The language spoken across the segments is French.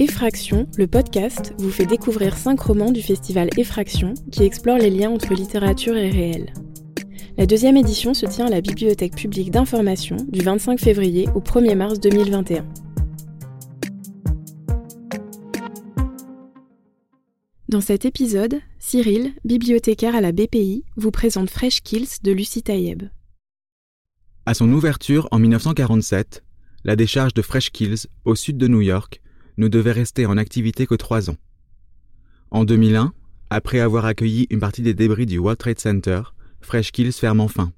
Effraction, le podcast, vous fait découvrir cinq romans du festival Effraction qui explorent les liens entre littérature et réel. La deuxième édition se tient à la Bibliothèque publique d'information du 25 février au 1er mars 2021. Dans cet épisode, Cyril, bibliothécaire à la BPI, vous présente Fresh Kills de Lucie Taïeb. À son ouverture en 1947, la décharge de Fresh Kills, au sud de New York, ne devait rester en activité que trois ans. En 2001, après avoir accueilli une partie des débris du World Trade Center, Fresh Kills ferme enfin.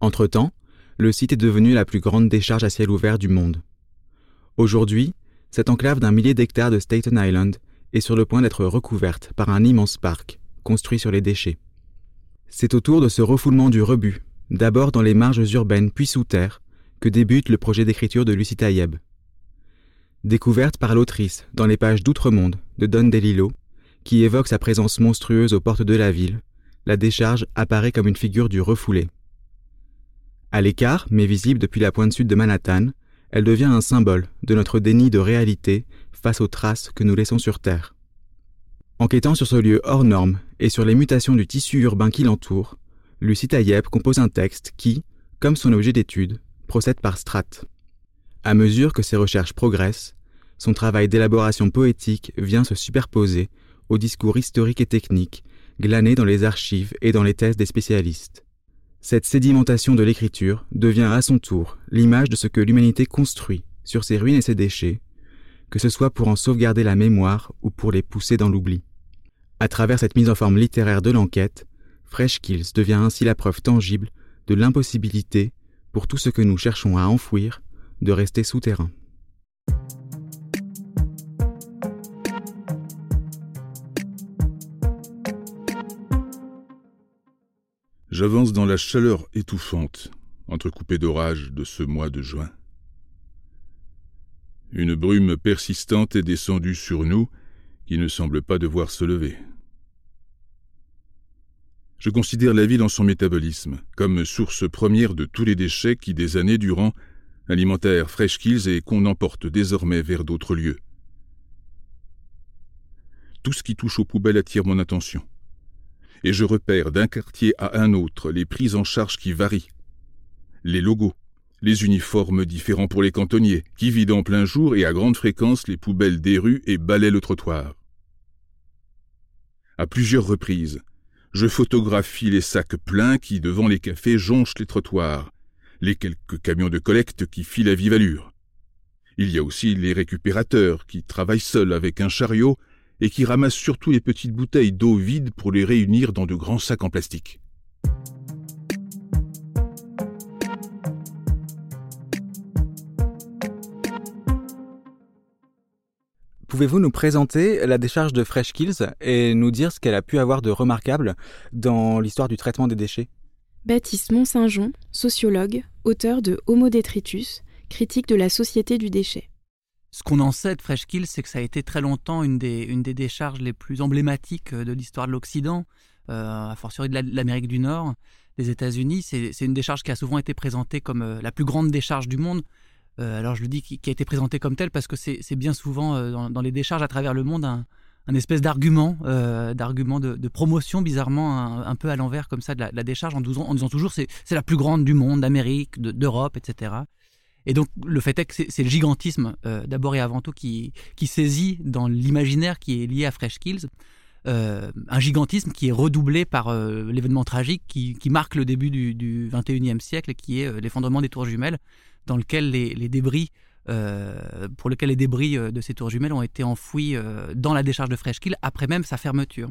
Entre-temps, le site est devenu la plus grande décharge à ciel ouvert du monde. Aujourd'hui, cette enclave d'un millier d'hectares de Staten Island est sur le point d'être recouverte par un immense parc, construit sur les déchets. C'est autour de ce refoulement du rebut, d'abord dans les marges urbaines puis sous terre, que débute le projet d'écriture de Lucie Taïeb. Découverte par l'autrice dans les pages d'Outre-Monde de Don DeLillo, qui évoque sa présence monstrueuse aux portes de la ville, la décharge apparaît comme une figure du refoulé. À l'écart, mais visible depuis la pointe sud de Manhattan, elle devient un symbole de notre déni de réalité face aux traces que nous laissons sur Terre. Enquêtant sur ce lieu hors norme et sur les mutations du tissu urbain qui l'entoure, Lucie Taïeb compose un texte qui, comme son objet d'étude, procède par strates. À mesure que ses recherches progressent, son travail d'élaboration poétique vient se superposer au discours historique et technique glané dans les archives et dans les thèses des spécialistes. Cette sédimentation de l'écriture devient à son tour l'image de ce que l'humanité construit sur ses ruines et ses déchets, que ce soit pour en sauvegarder la mémoire ou pour les pousser dans l'oubli. À travers cette mise en forme littéraire de l'enquête, Fresh Kills devient ainsi la preuve tangible de l'impossibilité, pour tout ce que nous cherchons à enfouir, de rester souterrain. J'avance dans la chaleur étouffante, entrecoupée d'orages de ce mois de juin. Une brume persistante est descendue sur nous, qui ne semble pas devoir se lever. Je considère la ville en son métabolisme, comme source première de tous les déchets qui, des années durant, alimentaire Fresh Kills et qu'on emporte désormais vers d'autres lieux. Tout ce qui touche aux poubelles attire mon attention. Et je repère d'un quartier à un autre les prises en charge qui varient. Les logos, les uniformes différents pour les cantonniers, qui vident en plein jour et à grande fréquence les poubelles des rues et balaient le trottoir. À plusieurs reprises, je photographie les sacs pleins qui, devant les cafés, jonchent les trottoirs, les quelques camions de collecte qui filent à vive allure. Il y a aussi les récupérateurs qui travaillent seuls avec un chariot et qui ramassent surtout les petites bouteilles d'eau vides pour les réunir dans de grands sacs en plastique. Pouvez-vous nous présenter la décharge de Fresh Kills et nous dire ce qu'elle a pu avoir de remarquable dans l'histoire du traitement des déchets? Baptiste Mont-Saint-Jean, sociologue, auteur de Homo detritus, critique de la société du déchet. Ce qu'on en sait de Freshkill, c'est que ça a été très longtemps une des, décharges les plus emblématiques de l'histoire de l'Occident, euh, a fortiori de l'Amérique du Nord, des États-Unis. C'est une décharge qui a souvent été présentée comme euh, la plus grande décharge du monde. Euh, alors je le dis qui, a été présentée comme telle parce que c'est bien souvent euh, dans, les décharges à travers le monde un espèce d'argument, euh, d'argument de, promotion bizarrement un, peu à l'envers comme ça de la, décharge en, disant, toujours c'est la plus grande du monde, d'Amérique, d'Europe, etc. Et donc le fait est que c'est le gigantisme euh, d'abord et avant tout qui, qui saisit dans l'imaginaire qui est lié à Fresh Kills. Euh, un gigantisme qui est redoublé par l'événement tragique qui, marque le début du, du 21e siècle, qui est l'effondrement des tours jumelles, dans lequel les, débris pour lequel les débris euh, de ces tours jumelles ont été enfouis euh, dans la décharge de Freshkill après même sa fermeture.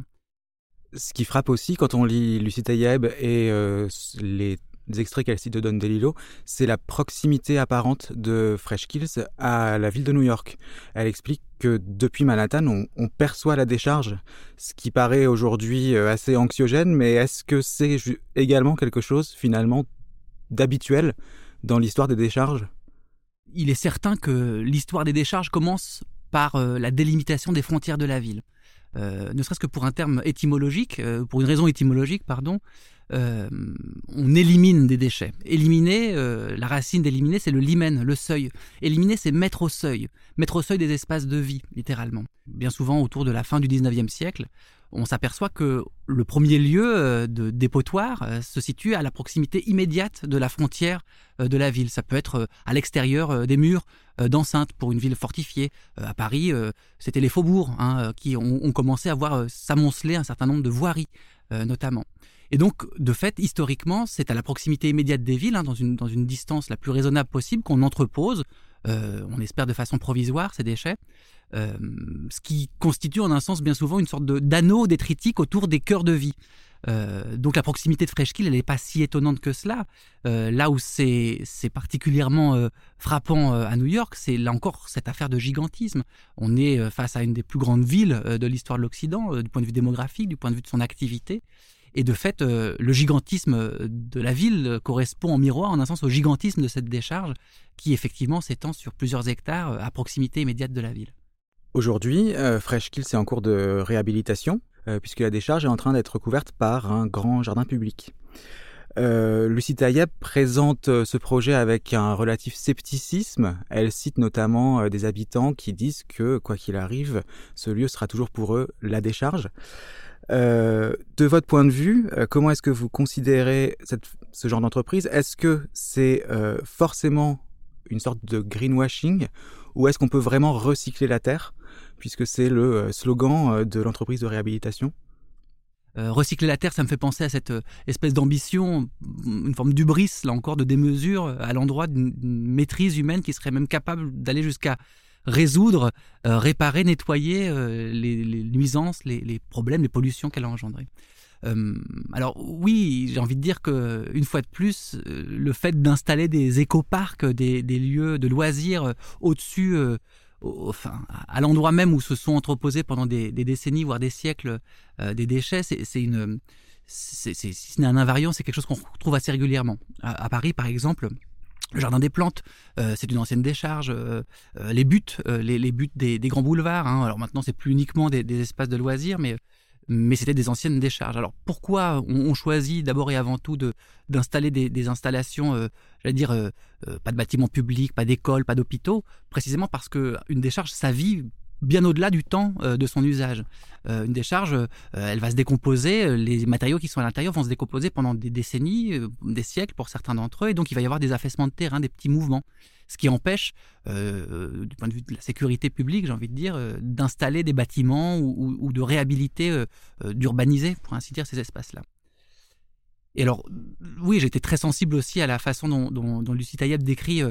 Ce qui frappe aussi quand on lit Lucie Taïeb et les extraits qu'elle cite de Don DeLillo, c'est la proximité apparente de Fresh Kills à la ville de New York. Elle explique que depuis Manhattan, on, on perçoit la décharge, ce qui paraît aujourd'hui assez anxiogène, mais est-ce que c'est également quelque chose finalement d'habituel dans l'histoire des décharges? Il est certain que l'histoire des décharges commence par euh, la délimitation des frontières de la ville. ne serait-ce que pour un terme étymologique, pour une raison étymologique, pardon, on élimine des déchets. Éliminer, la racine d'éliminer, c'est le limen, le seuil. Éliminer, c'est mettre au seuil, mettre au seuil des espaces de vie, littéralement. Bien souvent, autour de la fin du 19e siècle, on s'aperçoit que le premier lieu euh, de dépotoir euh, se situe à la proximité immédiate de la frontière euh, de la ville. Ça peut être à l'extérieur des murs d'enceinte pour une ville fortifiée. À Paris, c'était les faubourgs hein, qui ont, commencé à voir s'amonceler un certain nombre de voiries, notamment. Et donc, de fait, historiquement, c'est à la proximité immédiate des villes, hein, dans, une, dans une distance la plus raisonnable possible, qu'on entrepose, on espère de façon provisoire, ces déchets, euh, ce qui constitue en un sens bien souvent une sorte d'anneau détritique autour des cœurs de vie. Euh, donc la proximité de Freshkill, elle n'est pas si étonnante que cela. Euh, là où c'est particulièrement frappant à New York, c'est là encore cette affaire de gigantisme. On est face à une des plus grandes villes de l'histoire de l'Occident, du point de vue démographique, du point de vue de son activité. Et de fait, le gigantisme de la ville correspond en miroir, en un sens, au gigantisme de cette décharge qui effectivement s'étend sur plusieurs hectares à proximité immédiate de la ville. Aujourd'hui, euh, est en cours de réhabilitation, euh, puisque la décharge est en train d'être recouverte par un grand jardin public. Euh, Lucie présente euh, ce projet avec un relatif scepticisme. Elle cite notamment des habitants qui disent que, quoi qu'il arrive, ce lieu sera toujours pour eux la décharge. De votre point de vue, comment est-ce que vous considérez ce genre d'entreprise? Est-ce que c'est forcément une sorte de greenwashing ou est-ce qu'on peut vraiment recycler la terre puisque c'est le euh, slogan euh, de l'entreprise de réhabilitation? Euh, recycler la terre, ça me fait penser à cette espèce d'ambition, une forme d'ubris, là encore, de démesure, à l'endroit d'une maîtrise humaine qui serait même capable d'aller jusqu'à résoudre, réparer, nettoyer les, nuisances, les, problèmes, les pollutions qu'elle a engendrées. alors oui, j'ai envie de dire que une fois de plus, le fait d'installer des écoparcs, des, lieux de loisirs au-dessus enfin, à l'endroit même où se sont entreposés pendant des, décennies, voire des siècles, euh, des déchets, c'est une, si ce n'est un invariant, c'est quelque chose qu'on retrouve assez régulièrement. À, Paris, par exemple, le jardin des plantes, euh, c'est une ancienne décharge. Euh, les buttes, les, buttes des, grands boulevards. Hein. alors maintenant, c'est plus uniquement des, espaces de loisirs, mais mais c'était des anciennes décharges. Alors pourquoi on, choisit d'abord et avant tout d'installer des, installations, euh, j'allais dire, euh, euh, pas de bâtiments publics, pas d'écoles, pas d'hôpitaux? Précisément parce qu'une décharge, ça vit bien au-delà du temps de son usage. une décharge, elle va se décomposer, les matériaux qui sont à l'intérieur vont se décomposer pendant des décennies, des siècles pour certains d'entre eux, et donc il va y avoir des affaissements de terrain, des petits mouvements ce qui empêche, euh, du point de vue de la sécurité publique, j'ai envie de dire, euh, d'installer des bâtiments ou, de réhabiliter, euh, d'urbaniser, pour ainsi dire, ces espaces-là. Et alors, oui, j'étais très sensible aussi à la façon dont, Lucie Tayeb décrit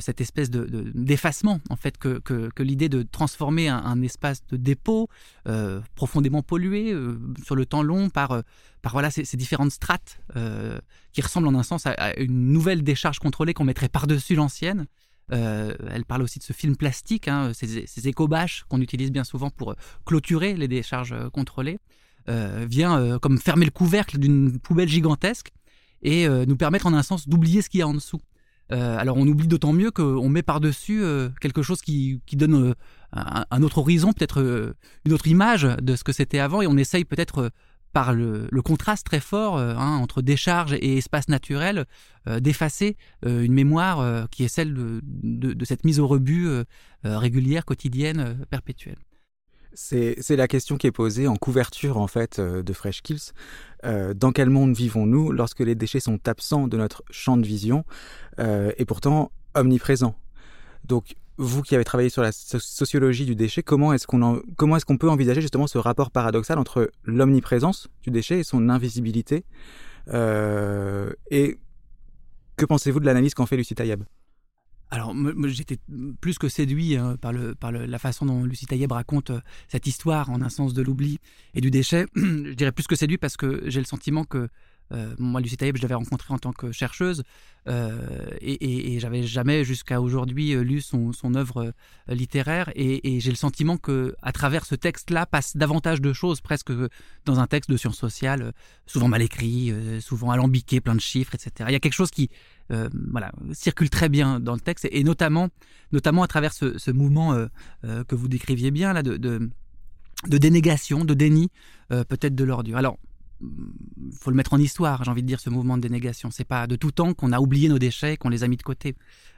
cette espèce de, d'effacement, en fait, que, que, l'idée de transformer un, espace de dépôt profondément pollué sur le temps long par, par voilà, ces, différentes strates qui ressemblent en un sens à une nouvelle décharge contrôlée qu'on mettrait par-dessus l'ancienne. Euh, elle parle aussi de ce film plastique, hein, ces, ces éco-bâches qu'on utilise bien souvent pour euh, clôturer les décharges euh, contrôlées, vient comme fermer le couvercle d'une poubelle gigantesque et nous permettre en un sens d'oublier ce qu'il y a en dessous. alors on oublie d'autant mieux qu'on met par-dessus quelque chose qui, donne un, autre horizon, peut-être une autre image de ce que c'était avant, et on essaye peut-être par le, contraste très fort euh, hein, entre décharge et espace naturel, euh, d'effacer euh, une mémoire qui est celle de, cette mise au rebut régulière, quotidienne, perpétuelle. C'est la question qui est posée en couverture en fait de Fresh Kills. dans quel monde vivons-nous lorsque les déchets sont absents de notre champ de vision et pourtant omniprésents? Donc vous qui avez travaillé sur la sociologie du déchet, comment est-ce qu'on est-ce peut envisager justement ce rapport paradoxal entre l'omniprésence du déchet et son invisibilité? Euh, Et que pensez-vous de l'analyse qu'en fait Lucie Tayeb alors, j'étais plus que séduit hein, par, le, par la façon dont Lucie Tayeb raconte euh, cette histoire en un sens de l'oubli et du déchet. je dirais plus que séduit parce que j'ai le sentiment que euh, moi, Lucie Taïeb, je l'avais rencontrée en tant que chercheuse euh, et, et, j'avais jamais jusqu'à aujourd'hui euh, lu son, œuvre littéraire et, j'ai le sentiment que à travers ce texte-là passe davantage de choses presque dans un texte de sciences sociales, souvent mal écrit, souvent alambiqué, plein de chiffres, etc. Il y a quelque chose qui voilà, circule très bien dans le texte et, notamment, notamment à travers ce, mouvement que vous décriviez bien là de de dénégation, de déni peut-être de l'ordure. Alors, faut le mettre en histoire, j'ai envie de dire, ce mouvement de dénégation. C'est pas de tout temps qu'on a oublié nos déchets, qu'on les a mis de côté.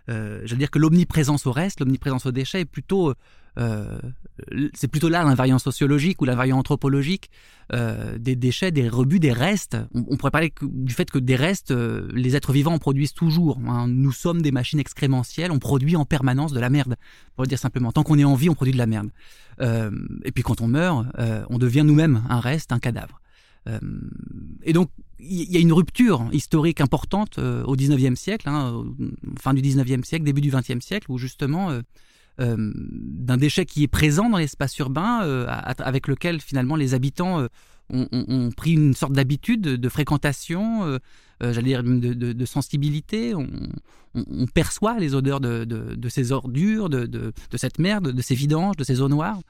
Euh, je veux dire que l'omniprésence au reste, l'omniprésence aux déchets est plutôt, euh, c'est plutôt là l'invariant sociologique ou l'invariant anthropologique euh, des déchets, des rebuts, des restes. On, pourrait parler du fait que des restes, les êtres vivants en produisent toujours. Hein. Nous sommes des machines excrémentielles, on produit en permanence de la merde. Pour le dire simplement, tant qu'on est en vie, on produit de la merde. et puis quand on meurt, on devient nous-mêmes un reste, un cadavre. Euh, et donc, il y a une rupture historique importante euh, au 19e siècle, hein, fin du 19e siècle, début du 20e siècle, où justement, euh, d'un déchet qui est présent dans l'espace urbain, avec lequel finalement les habitants ont, pris une sorte d'habitude de fréquentation, j'allais dire de, sensibilité. On, perçoit les odeurs de, ces ordures, de, cette merde, de ces vidanges, de ces eaux noires.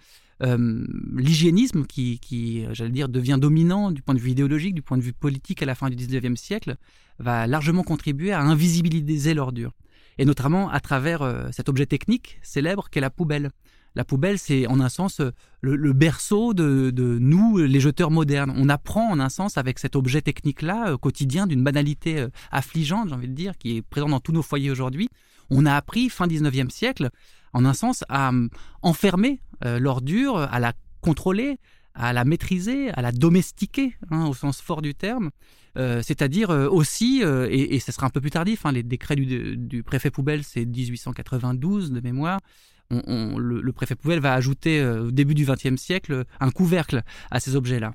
Euh, l'hygiénisme qui, qui j'allais dire, devient dominant du point de vue idéologique, du point de vue politique à la fin du 19e siècle, va largement contribuer à invisibiliser l'ordure. Et notamment à travers euh, cet objet technique célèbre qu'est la poubelle. La poubelle, c'est en un sens le, berceau de, nous, les jeteurs modernes. On apprend en un sens avec cet objet technique-là, euh, quotidien, d'une banalité affligeante, j'ai envie de dire, qui est présente dans tous nos foyers aujourd'hui. On a appris, fin 19e siècle, en un sens, à enfermer euh, l'ordure, à la contrôler, à la maîtriser, à la domestiquer, hein, au sens fort du terme. Euh, c'est-à-dire euh, aussi, et, ce sera un peu plus tardif, hein, les décrets du, préfet poubelle, c'est 1892 de mémoire, le, préfet poubelle va ajouter au début du XXe siècle un couvercle à ces objets-là.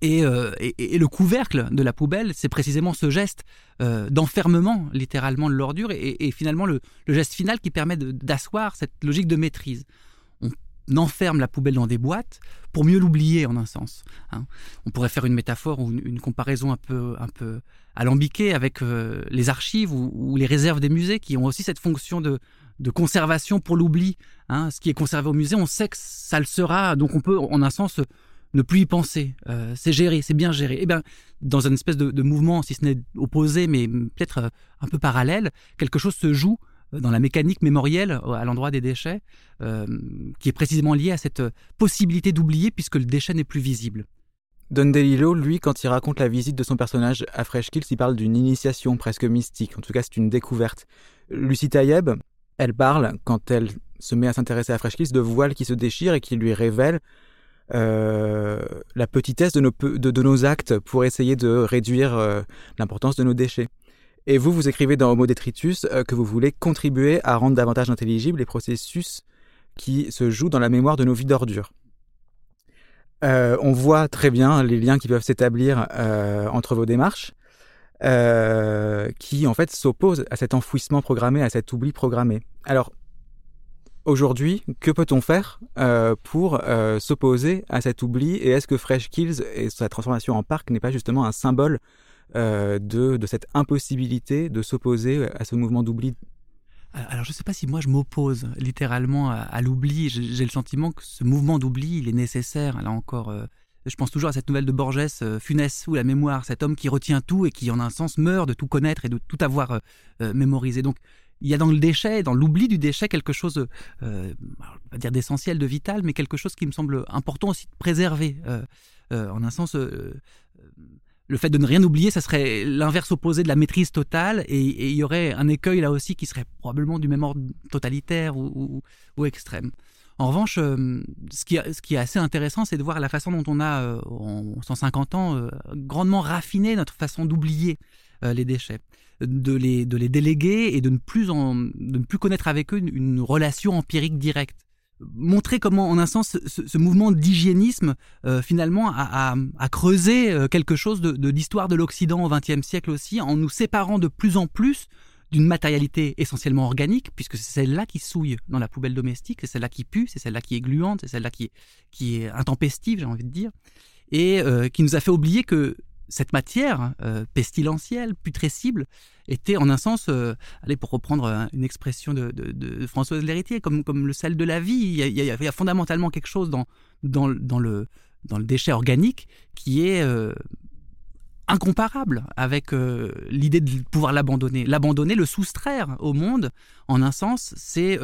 Et, le couvercle de la poubelle, c'est précisément ce geste d'enfermement littéralement de l'ordure et, finalement le, geste final qui permet d'asseoir cette logique de maîtrise enferme la poubelle dans des boîtes pour mieux l'oublier en un sens. Hein. On pourrait faire une métaphore ou une, comparaison un peu, un peu alambiquée avec euh, les archives ou, les réserves des musées qui ont aussi cette fonction de, de conservation pour l'oubli. Hein. Ce qui est conservé au musée, on sait que ça le sera, donc on peut en un sens ne plus y penser. Euh, c'est géré, c'est bien géré. Et eh bien, dans une espèce de, mouvement, si ce n'est opposé, mais peut-être euh, un peu parallèle, quelque chose se joue dans la mécanique mémorielle euh, à l'endroit des déchets, euh, qui est précisément liée à cette possibilité d'oublier puisque le déchet n'est plus visible. Don DeLillo, lui, quand il raconte la visite de son personnage à Fresh Kills, il parle d'une initiation presque mystique. En tout cas, c'est une découverte. Lucie Tayeb, elle parle, quand elle se met à s'intéresser à Fresh Kills, de voiles qui se déchirent et qui lui révèlent euh, la petitesse de, nos, actes pour essayer de réduire l'importance de nos déchets. Et vous, vous écrivez dans Homo Detritus euh, que vous voulez contribuer à rendre davantage intelligibles les processus qui se jouent dans la mémoire de nos vies d'ordures. Euh, on voit très bien les liens qui peuvent s'établir euh, entre vos démarches, qui en fait s'opposent à cet enfouissement programmé, à cet oubli programmé. Alors, aujourd'hui, que peut-on faire pour s'opposer à cet oubli? Et est-ce que Fresh Kills et sa transformation en parc n'est pas justement un symbole euh, de, de, cette impossibilité de s'opposer à ce mouvement d'oubli? Alors je ne sais pas si moi je m'oppose littéralement à, l'oubli. J'ai le sentiment que ce mouvement d'oubli, il est nécessaire. Là encore, euh, je pense toujours à cette nouvelle de Borges, euh, Funès ou la mémoire, cet homme qui retient tout et qui en un sens meurt de tout connaître et de tout avoir mémorisé. Donc il y a dans le déchet, dans l'oubli du déchet, quelque chose, euh, dire d'essentiel, de vital, mais quelque chose qui me semble important aussi de préserver. en un sens, le fait de ne rien oublier, ça serait l'inverse opposé de la maîtrise totale, et il y aurait un écueil là aussi qui serait probablement du même ordre totalitaire ou, extrême. En revanche, euh, ce, qui, est assez intéressant, c'est de voir la façon dont on a, euh, en 150 ans, euh, grandement raffiné notre façon d'oublier les déchets, de les, déléguer et de ne plus, en, de ne plus connaître avec eux une relation empirique directe montrer comment, en un sens, ce, mouvement d'hygiénisme, euh, finalement, a, creusé euh, quelque chose de, l'histoire de l'Occident au XXe siècle aussi, en nous séparant de plus en plus d'une matérialité essentiellement organique, puisque c'est celle-là qui souille dans la poubelle domestique, c'est celle-là qui pue, c'est celle-là qui est gluante, c'est celle-là qui, qui est intempestive, j'ai envie de dire, et euh, qui nous a fait oublier que cette matière euh, pestilentielle, putrescible, était en un sens, euh, allez, pour reprendre euh, une expression de, Françoise Léritier, comme, comme le sel de la vie. Il y a, fondamentalement quelque chose dans, dans, le, dans le déchet organique qui est incomparable avec l'idée de pouvoir l'abandonner. L'abandonner, le soustraire au monde, en un sens, c'est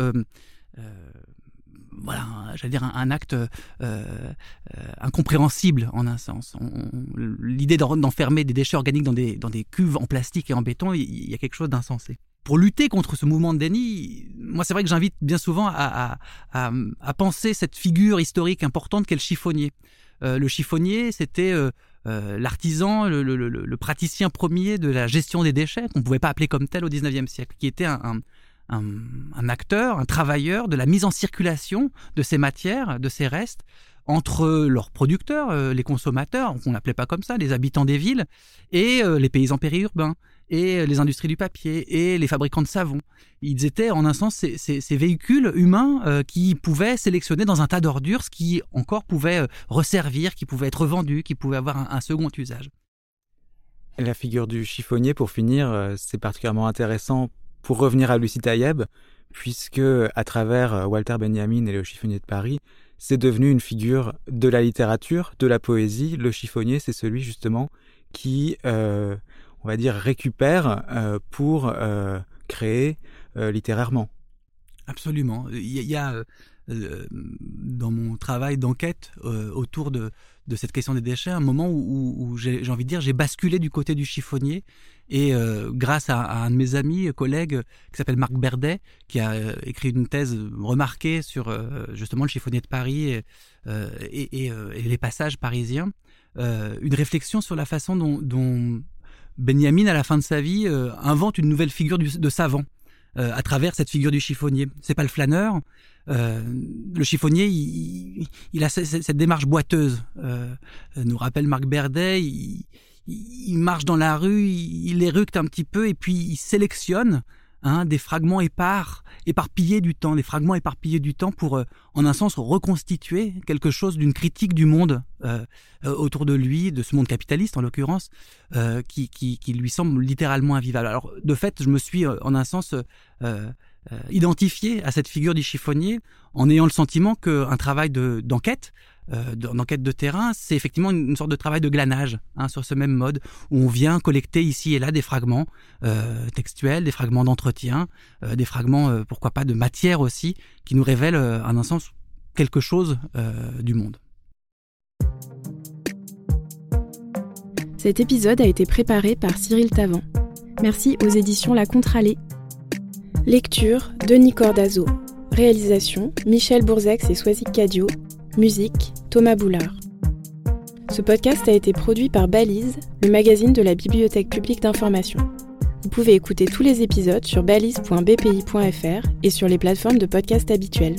voilà, j'allais dire un, acte incompréhensible en un sens. L'idée d'enfermer des déchets organiques dans des, dans des cuves en plastique et en béton, il y a quelque chose d'insensé pour lutter contre ce mouvement de déni, moi c'est vrai que j'invite bien souvent à, à, à, penser cette figure historique importante qu'est le chiffonnier. Euh, le chiffonnier, c'était euh, euh, l'artisan, le, praticien premier de la gestion des déchets, qu'on ne pouvait pas appeler comme tel au 19e siècle, qui était un, un, acteur, un travailleur de la mise en circulation de ces matières, de ces restes, entre leurs producteurs, les consommateurs, on n'appelait pas comme ça, les habitants des villes, et les paysans périurbains et les industries du papier et les fabricants de savon. Ils étaient en un sens ces, véhicules humains euh, qui pouvaient sélectionner dans un tas d'ordures ce qui encore pouvait euh, resservir, qui pouvait être vendu, qui pouvait avoir un, second usage. La figure du chiffonnier, pour finir, euh, c'est particulièrement intéressant pour revenir à Lucie Taïeb, puisque à travers Walter Benjamin et le chiffonnier de Paris, c'est devenu une figure de la littérature, de la poésie. Le chiffonnier, c'est celui justement qui on va dire, récupère euh, pour euh, créer euh, littérairement. Absolument. Il y a, dans mon travail d'enquête autour de, cette question des déchets un moment où, j'ai envie de dire j'ai basculé du côté du chiffonnier et grâce à, un de mes amis collègues qui s'appelle Marc Berdet qui a écrit une thèse remarquée sur justement le chiffonnier de Paris et, les passages parisiens une réflexion sur la façon dont, dont Benjamin, à la fin de sa vie, euh, invente une nouvelle figure de savant euh, à travers cette figure du chiffonnier. C'est pas le flâneur. Euh, le chiffonnier, il, a cette, démarche boiteuse. nous rappelle Marc Berdet. Il, il, marche dans la rue, il, il éructe un petit peu et puis il sélectionne Hein, des fragments épars, éparpillés du temps, des fragments éparpillés du temps pour, euh, en un sens, reconstituer quelque chose d'une critique du monde euh, euh, autour de lui, de ce monde capitaliste en l'occurrence, qui, qui, lui semble littéralement invivable. Alors, de fait, je me suis, en un sens, identifié à cette figure du chiffonnier en ayant le sentiment qu'un travail d'enquête euh, d'enquête de terrain, c'est effectivement une, sorte de travail de glanage hein, sur ce même mode où on vient collecter ici et là des fragments euh, textuels, des fragments d'entretien, euh, des fragments, euh, pourquoi pas, de matière aussi, qui nous révèlent, en un sens, quelque chose du monde. Cet épisode a été préparé par Cyril Tavant. Merci aux éditions La Contralée. Lecture Denis Cordazo. Réalisation Michel Bourzex et Soisic Cadio. Musique, Thomas Boulard. Ce podcast a été produit par Balise, le magazine de la Bibliothèque publique d'information. Vous pouvez écouter tous les épisodes sur balise.bpi.fr et sur les plateformes de podcast habituelles.